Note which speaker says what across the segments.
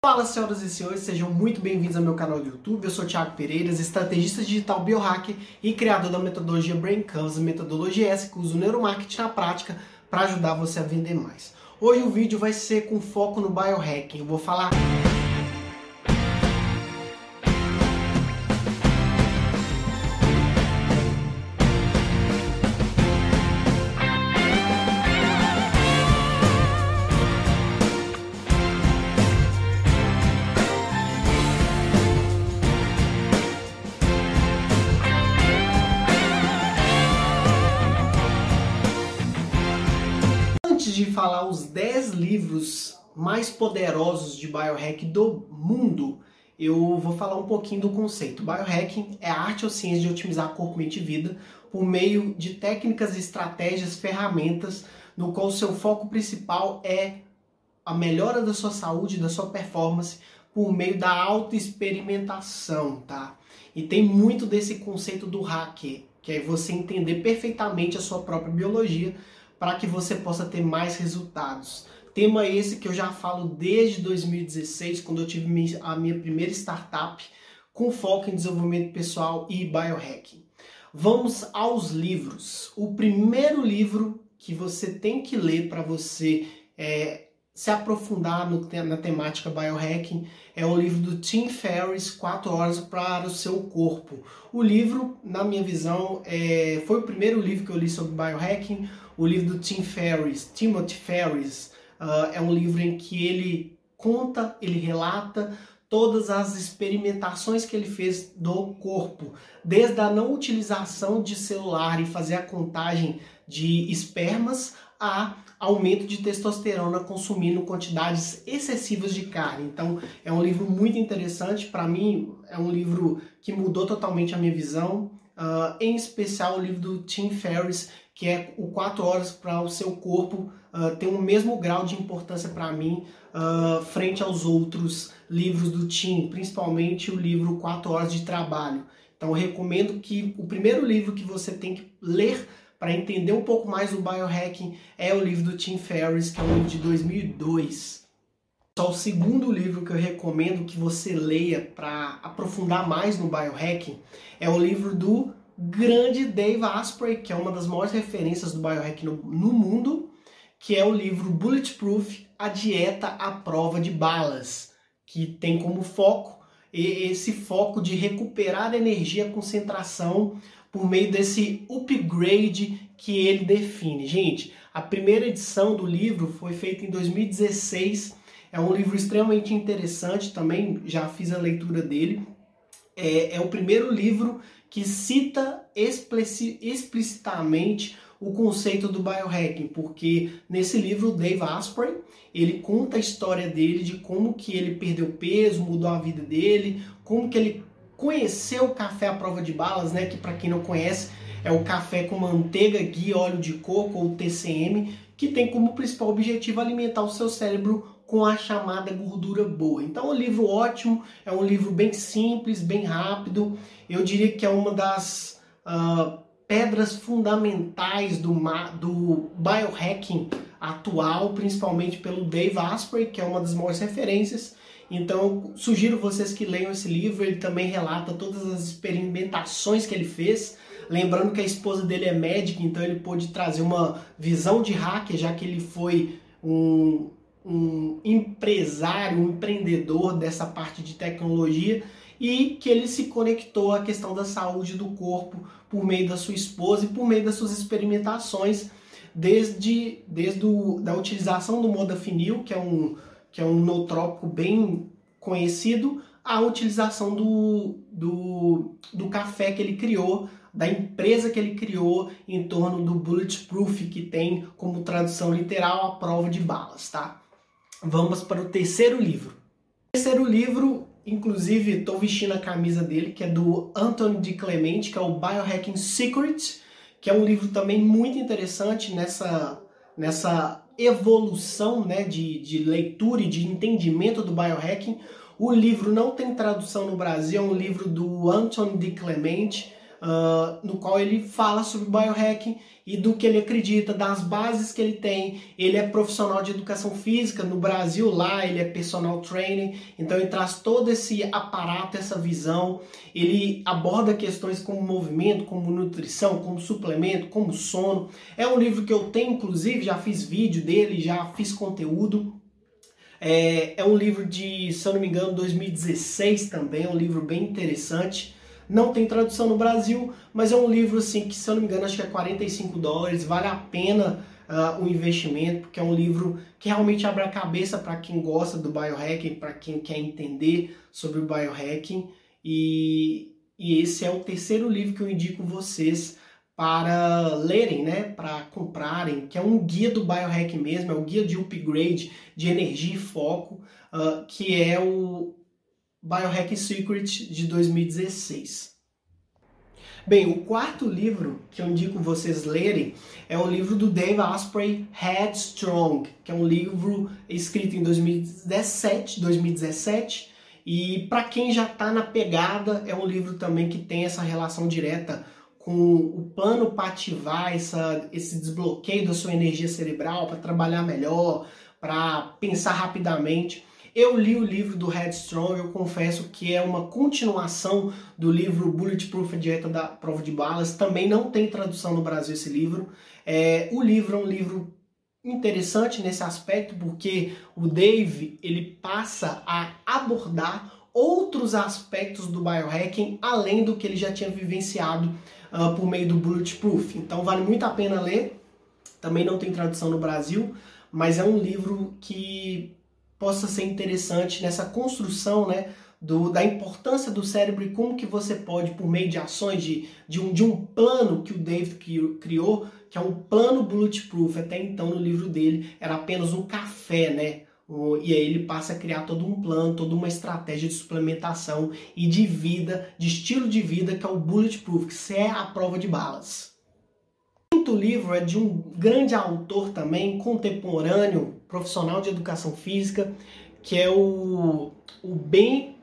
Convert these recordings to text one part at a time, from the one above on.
Speaker 1: Fala senhoras e senhores, sejam muito bem-vindos ao meu canal do YouTube. Eu sou Thiago Pereira, estrategista digital biohacker e criador da metodologia Brain Canvas, metodologia essa que usa o neuromarketing na prática para ajudar você a vender mais. Hoje o vídeo vai ser com foco no biohacking. Eu vou falar de falar os 10 livros mais poderosos de biohack do mundo, eu vou falar um pouquinho do conceito. Biohacking é a arte ou ciência de otimizar corpo, mente e vida por meio de técnicas, estratégias, ferramentas, no qual o seu foco principal é a melhora da sua saúde, da sua performance, por meio da autoexperimentação, tá? E tem muito desse conceito do hacker, que é você entender perfeitamente a sua própria biologia para que você possa ter mais resultados. Tema esse que eu já falo desde 2016, quando eu tive a minha primeira startup com foco em desenvolvimento pessoal e biohacking. Vamos aos livros. O primeiro livro que você tem que ler para você é, se aprofundar no, na temática biohacking é o livro do Tim Ferriss, 4 horas para o seu corpo. O livro, na minha visão, é, foi o primeiro livro que eu li sobre biohacking. O livro do Tim Ferriss, Timothy Ferriss, uh, é um livro em que ele conta, ele relata todas as experimentações que ele fez do corpo, desde a não utilização de celular e fazer a contagem de espermas a aumento de testosterona consumindo quantidades excessivas de carne. Então, é um livro muito interessante. Para mim, é um livro que mudou totalmente a minha visão. Uh, em especial o livro do Tim Ferriss, que é o 4 horas para o seu corpo, uh, tem o mesmo grau de importância para mim uh, frente aos outros livros do Tim, principalmente o livro 4 horas de trabalho. Então recomendo que o primeiro livro que você tem que ler para entender um pouco mais do biohacking é o livro do Tim Ferriss, que é um livro de 2002. Só o segundo livro que eu recomendo que você leia para aprofundar mais no biohacking é o livro do grande Dave Asprey, que é uma das maiores referências do biohacking no, no mundo, que é o livro Bulletproof, a dieta à prova de balas, que tem como foco esse foco de recuperar energia, concentração por meio desse upgrade que ele define. Gente, a primeira edição do livro foi feita em 2016. É um livro extremamente interessante também, já fiz a leitura dele. É, é o primeiro livro que cita explicitamente o conceito do biohacking, porque nesse livro o Dave Asprey, ele conta a história dele de como que ele perdeu peso, mudou a vida dele, como que ele conhecer o café à prova de balas, né? Que para quem não conhece é o café com manteiga, ghee, óleo de coco ou TCM, que tem como principal objetivo alimentar o seu cérebro com a chamada gordura boa. Então, é um livro ótimo, é um livro bem simples, bem rápido. Eu diria que é uma das uh, pedras fundamentais do, do biohacking atual, principalmente pelo Dave Asprey, que é uma das maiores referências. Então, sugiro vocês que leiam esse livro. Ele também relata todas as experimentações que ele fez. Lembrando que a esposa dele é médica, então ele pôde trazer uma visão de hacker, já que ele foi um, um empresário, um empreendedor dessa parte de tecnologia e que ele se conectou à questão da saúde do corpo por meio da sua esposa e por meio das suas experimentações, desde, desde o, da utilização do modafinil, que é um que é um nootrópico bem conhecido, a utilização do, do, do café que ele criou, da empresa que ele criou em torno do Bulletproof, que tem como tradução literal a prova de balas, tá? Vamos para o terceiro livro. O terceiro livro, inclusive, estou vestindo a camisa dele, que é do Anthony de Clemente, que é o Biohacking Secret, que é um livro também muito interessante nessa, nessa evolução né, de, de leitura e de entendimento do biohacking. O livro não tem tradução no Brasil, é um livro do Anthony de Clemente. Uh, no qual ele fala sobre biohacking e do que ele acredita, das bases que ele tem. Ele é profissional de educação física no Brasil, lá ele é personal trainer, então ele traz todo esse aparato, essa visão. Ele aborda questões como movimento, como nutrição, como suplemento, como sono. É um livro que eu tenho, inclusive, já fiz vídeo dele, já fiz conteúdo. É, é um livro de, se eu não me engano, 2016 também, é um livro bem interessante. Não tem tradução no Brasil, mas é um livro assim que, se eu não me engano, acho que é 45 dólares, vale a pena uh, o investimento, porque é um livro que realmente abre a cabeça para quem gosta do biohacking, para quem quer entender sobre o biohacking. E, e esse é o terceiro livro que eu indico vocês para lerem, né, para comprarem, que é um guia do biohacking mesmo, é o guia de upgrade de energia e foco, uh, que é o Biohacking Secret de 2016. Bem, o quarto livro que eu indico vocês lerem é o livro do Dave Asprey, Headstrong, que é um livro escrito em 2017, 2017 e para quem já está na pegada, é um livro também que tem essa relação direta com o plano para ativar essa, esse desbloqueio da sua energia cerebral, para trabalhar melhor, para pensar rapidamente. Eu li o livro do Headstrong, eu confesso que é uma continuação do livro Bulletproof, a Dieta da Prova de Balas. Também não tem tradução no Brasil esse livro. É, o livro é um livro interessante nesse aspecto, porque o Dave ele passa a abordar outros aspectos do biohacking além do que ele já tinha vivenciado uh, por meio do Bulletproof. Então vale muito a pena ler. Também não tem tradução no Brasil, mas é um livro que possa ser interessante nessa construção, né, do, da importância do cérebro e como que você pode, por meio de ações, de, de, um, de um plano que o David criou, que é um plano bulletproof, até então no livro dele era apenas um café, né? E aí ele passa a criar todo um plano, toda uma estratégia de suplementação e de vida, de estilo de vida, que é o Bulletproof, que é a prova de balas. O quinto livro é de um grande autor também, contemporâneo, profissional de educação física, que é o, o Ben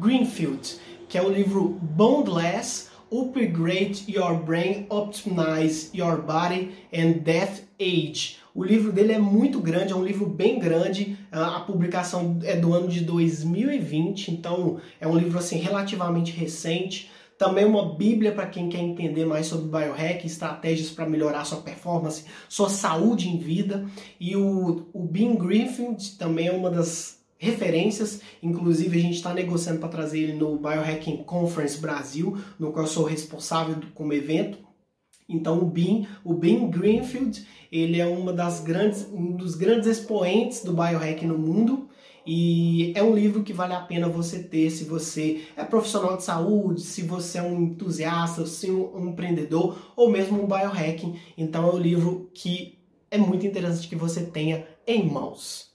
Speaker 1: Greenfield, que é o livro Boundless, Upgrade Your Brain, Optimize Your Body and Death Age o livro dele é muito grande, é um livro bem grande. A publicação é do ano de 2020, então é um livro assim relativamente recente. Também uma bíblia para quem quer entender mais sobre biohack, estratégias para melhorar sua performance, sua saúde em vida. E o, o Bean Griffith também é uma das referências, inclusive a gente está negociando para trazer ele no Biohacking Conference Brasil, no qual eu sou responsável como evento. Então o Bean, o Bean Greenfield, ele é uma das grandes, um dos grandes expoentes do biohack no mundo e é um livro que vale a pena você ter se você é profissional de saúde, se você é um entusiasta, se um, empreendedor ou mesmo um biohacking. Então é um livro que é muito interessante que você tenha em mãos.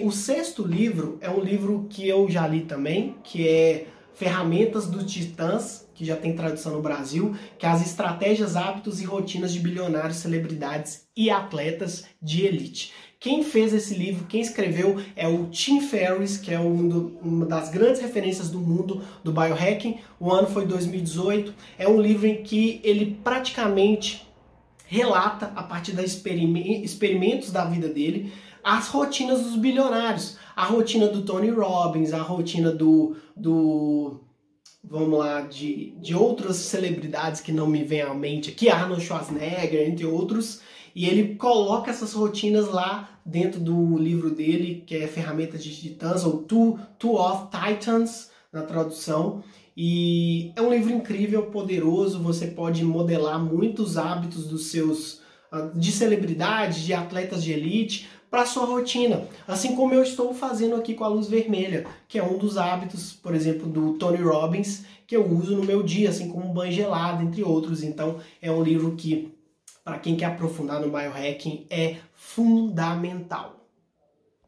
Speaker 1: O sexto livro é um livro que eu já li também, que é Ferramentas dos Titãs, que já tem tradução no Brasil, que é as estratégias, hábitos e rotinas de bilionários, celebridades e atletas de elite. Quem fez esse livro, quem escreveu é o Tim Ferriss, que é um do, uma das grandes referências do mundo do biohacking. O ano foi 2018. É um livro em que ele praticamente relata, a partir dos experimentos da vida dele, as rotinas dos bilionários a rotina do Tony Robbins, a rotina do, do vamos lá, de, de outras celebridades que não me vêm à mente aqui, Arnold Schwarzenegger, entre outros, e ele coloca essas rotinas lá dentro do livro dele, que é Ferramentas de Titãs, ou Two, Two of Titans, na tradução, e é um livro incrível, poderoso, você pode modelar muitos hábitos dos seus ah, de celebridades, de atletas de elite, para sua rotina, assim como eu estou fazendo aqui com a luz vermelha, que é um dos hábitos, por exemplo, do Tony Robbins, que eu uso no meu dia, assim como um banho gelado, entre outros. Então, é um livro que, para quem quer aprofundar no biohacking, é fundamental.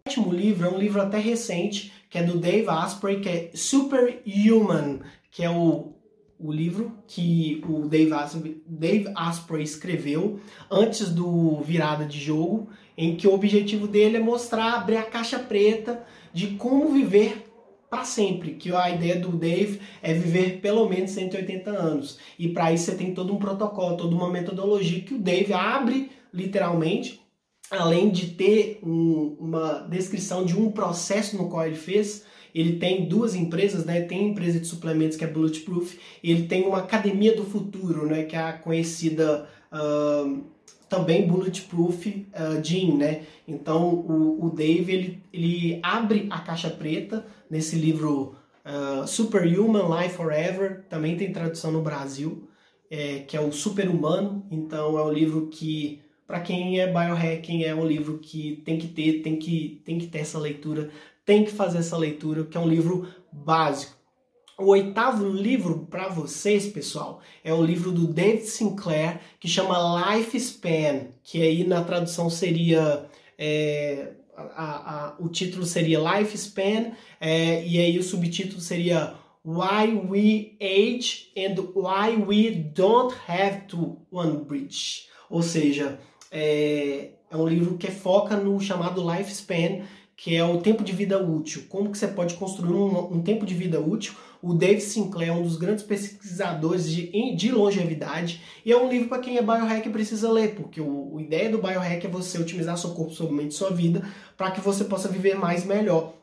Speaker 1: O último livro é um livro até recente, que é do Dave Asprey, que é Superhuman, que é o o livro que o Dave Asprey, Dave Asprey escreveu antes do Virada de Jogo, em que o objetivo dele é mostrar, abrir a caixa preta de como viver para sempre, que a ideia do Dave é viver pelo menos 180 anos. E para isso você tem todo um protocolo, toda uma metodologia que o Dave abre literalmente, além de ter um, uma descrição de um processo no qual ele fez, ele tem duas empresas, né? Tem a empresa de suplementos que é Bulletproof, e ele tem uma academia do futuro, né? Que é a conhecida uh, também Bulletproof uh, Gym, né? Então o, o Dave ele, ele abre a caixa preta nesse livro uh, Superhuman Life Forever, também tem tradução no Brasil, é, que é o Super Humano. Então é um livro que para quem é biohacking é um livro que tem que ter, tem que, tem que ter essa leitura tem que fazer essa leitura, que é um livro básico. O oitavo livro para vocês, pessoal, é o livro do David Sinclair, que chama Lifespan, que aí na tradução seria. É, a, a, o título seria Lifespan, é, e aí o subtítulo seria Why We Age and Why We Don't Have to One Bridge. Ou seja, é, é um livro que foca no chamado Lifespan, que é o tempo de vida útil. Como que você pode construir um, um tempo de vida útil? O Dave Sinclair é um dos grandes pesquisadores de, de longevidade e é um livro para quem é biohack e precisa ler, porque o, a ideia do biohack é você otimizar seu corpo, sua mente, sua vida para que você possa viver mais melhor.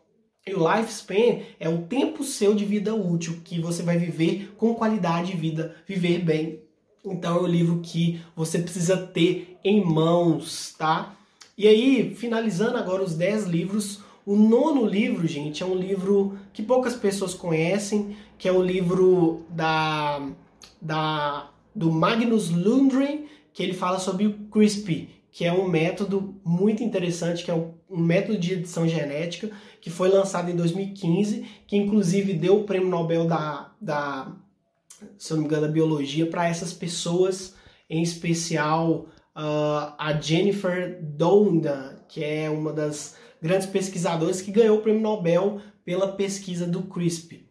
Speaker 1: E o lifespan é o tempo seu de vida útil que você vai viver com qualidade de vida, viver bem. Então é um livro que você precisa ter em mãos, tá? E aí, finalizando agora os 10 livros, o nono livro, gente, é um livro que poucas pessoas conhecem, que é o livro da, da do Magnus Lundgren, que ele fala sobre o CRISPR, que é um método muito interessante, que é um método de edição genética, que foi lançado em 2015, que inclusive deu o prêmio Nobel da, da se eu não me engano, da biologia para essas pessoas, em especial uh, a Jennifer Doudna, que é uma das grandes pesquisadoras que ganhou o prêmio Nobel pela pesquisa do CRISP.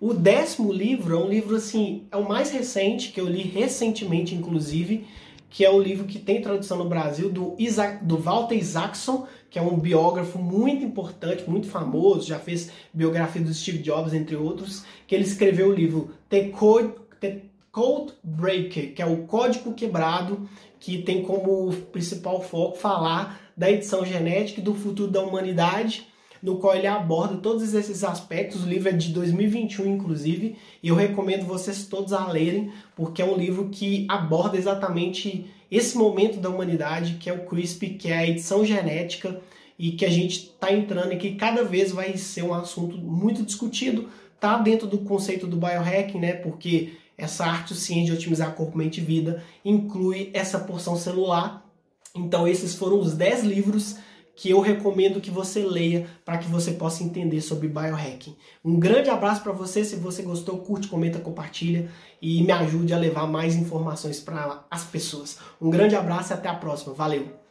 Speaker 1: O décimo livro é um livro assim, é o mais recente que eu li recentemente, inclusive, que é o livro que tem tradução no Brasil do, Isaac, do Walter Isaacson, que é um biógrafo muito importante, muito famoso, já fez biografia do Steve Jobs, entre outros, que ele escreveu o livro The Code, The Code Breaker, que é o código quebrado, que tem como principal foco falar da edição genética e do futuro da humanidade, no qual ele aborda todos esses aspectos. O livro é de 2021, inclusive, e eu recomendo vocês todos a lerem, porque é um livro que aborda exatamente esse momento da humanidade, que é o CRISP, que é a edição genética, e que a gente está entrando e que cada vez vai ser um assunto muito discutido, tá dentro do conceito do biohacking, né? Porque essa arte, ciência de otimizar corpo, mente e vida, inclui essa porção celular. Então, esses foram os 10 livros que eu recomendo que você leia para que você possa entender sobre biohacking. Um grande abraço para você. Se você gostou, curte, comenta, compartilha e me ajude a levar mais informações para as pessoas. Um grande abraço e até a próxima. Valeu!